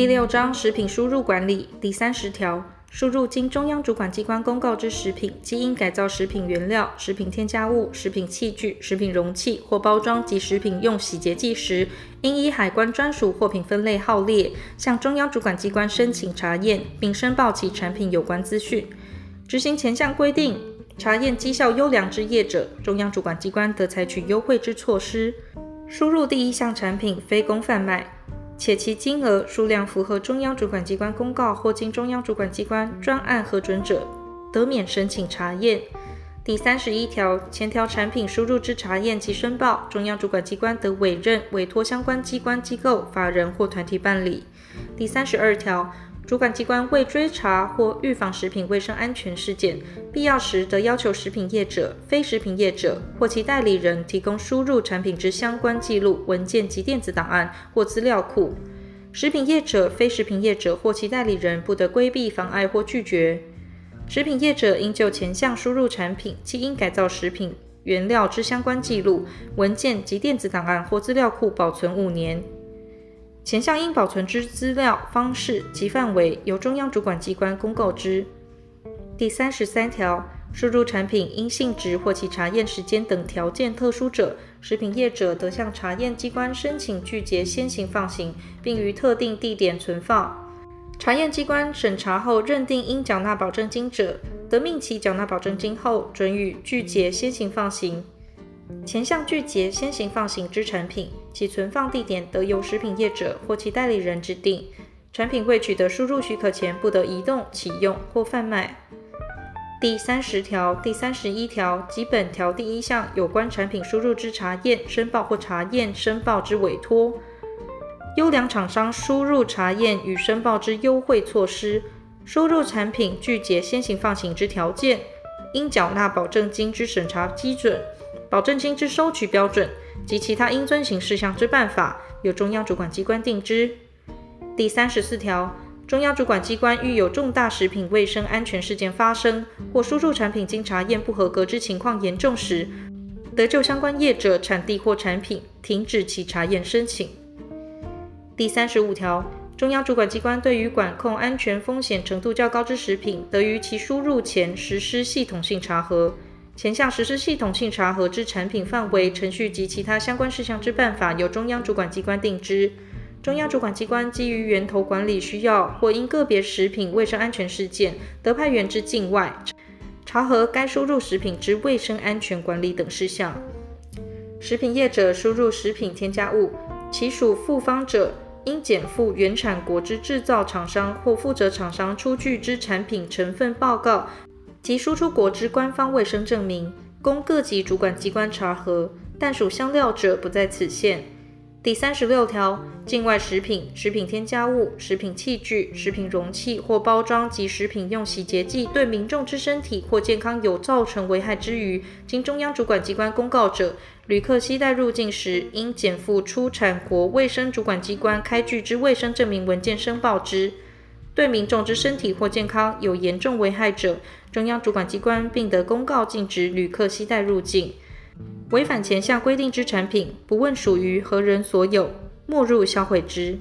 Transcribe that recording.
第六章食品输入管理第三十条，输入经中央主管机关公告之食品、基因改造食品原料、食品添加物、食品器具、食品容器或包装及食品用洗洁剂时，应依海关专属货品分类号列，向中央主管机关申请查验，并申报其产品有关资讯。执行前项规定，查验绩效优良之业者，中央主管机关得采取优惠之措施。输入第一项产品非公贩卖。且其金额、数量符合中央主管机关公告或经中央主管机关专案核准者，得免申请查验。第三十一条，前条产品输入之查验及申报，中央主管机关得委任、委托相关机关、机构、法人或团体办理。第三十二条。主管机关为追查或预防食品卫生安全事件，必要时得要求食品业者、非食品业者或其代理人提供输入产品之相关记录、文件及电子档案或资料库。食品业者、非食品业者或其代理人不得规避、妨碍或拒绝。食品业者应就前项输入产品、基因改造食品原料之相关记录、文件及电子档案或资料库保存五年。前项应保存之资料方式及范围，由中央主管机关公告之。第三十三条，输入产品因性质或其查验时间等条件特殊者，食品业者得向查验机关申请拒绝先行放行，并于特定地点存放。查验机关审查后认定应缴纳保证金者，得命其缴纳保证金后，准予拒绝先行放行。前项拒绝先行放行之产品，其存放地点得由食品业者或其代理人指定。产品未取得输入许可前，不得移动、启用或贩卖。第三十条、第三十一条及本条第一项有关产品输入之查验、申报或查验、申报之委托，优良厂商输入查验与申报之优惠措施，输入产品拒绝先行放行之条件，应缴纳保证金之审查基准。保证金之收取标准及其他应遵行事项之办法，由中央主管机关定之。第三十四条，中央主管机关遇有重大食品卫生安全事件发生，或输入产品经查验不合格之情况严重时，得就相关业者、产地或产品停止其查验申请。第三十五条，中央主管机关对于管控安全风险程度较高之食品，得于其输入前实施系统性查核。前项实施系统性查核之产品范围、程序及其他相关事项之办法，由中央主管机关定之。中央主管机关基于源头管理需要，或因个别食品卫生安全事件，得派员至境外查核该输入食品之卫生安全管理等事项。食品业者输入食品添加物，其属复方者，应检附原产国之制造厂商或负责厂商出具之产品成分报告。及输出国之官方卫生证明，供各级主管机关查核，但属香料者不在此限。第三十六条，境外食品、食品添加物、食品器具、食品容器或包装及食品用洗洁剂对民众之身体或健康有造成危害之余，经中央主管机关公告者，旅客携带入境时，应检附出产国卫生主管机关开具之卫生证明文件申报之。对民众之身体或健康有严重危害者，中央主管机关并得公告禁止旅客携带入境。违反前项规定之产品，不问属于何人所有，没入销毁之。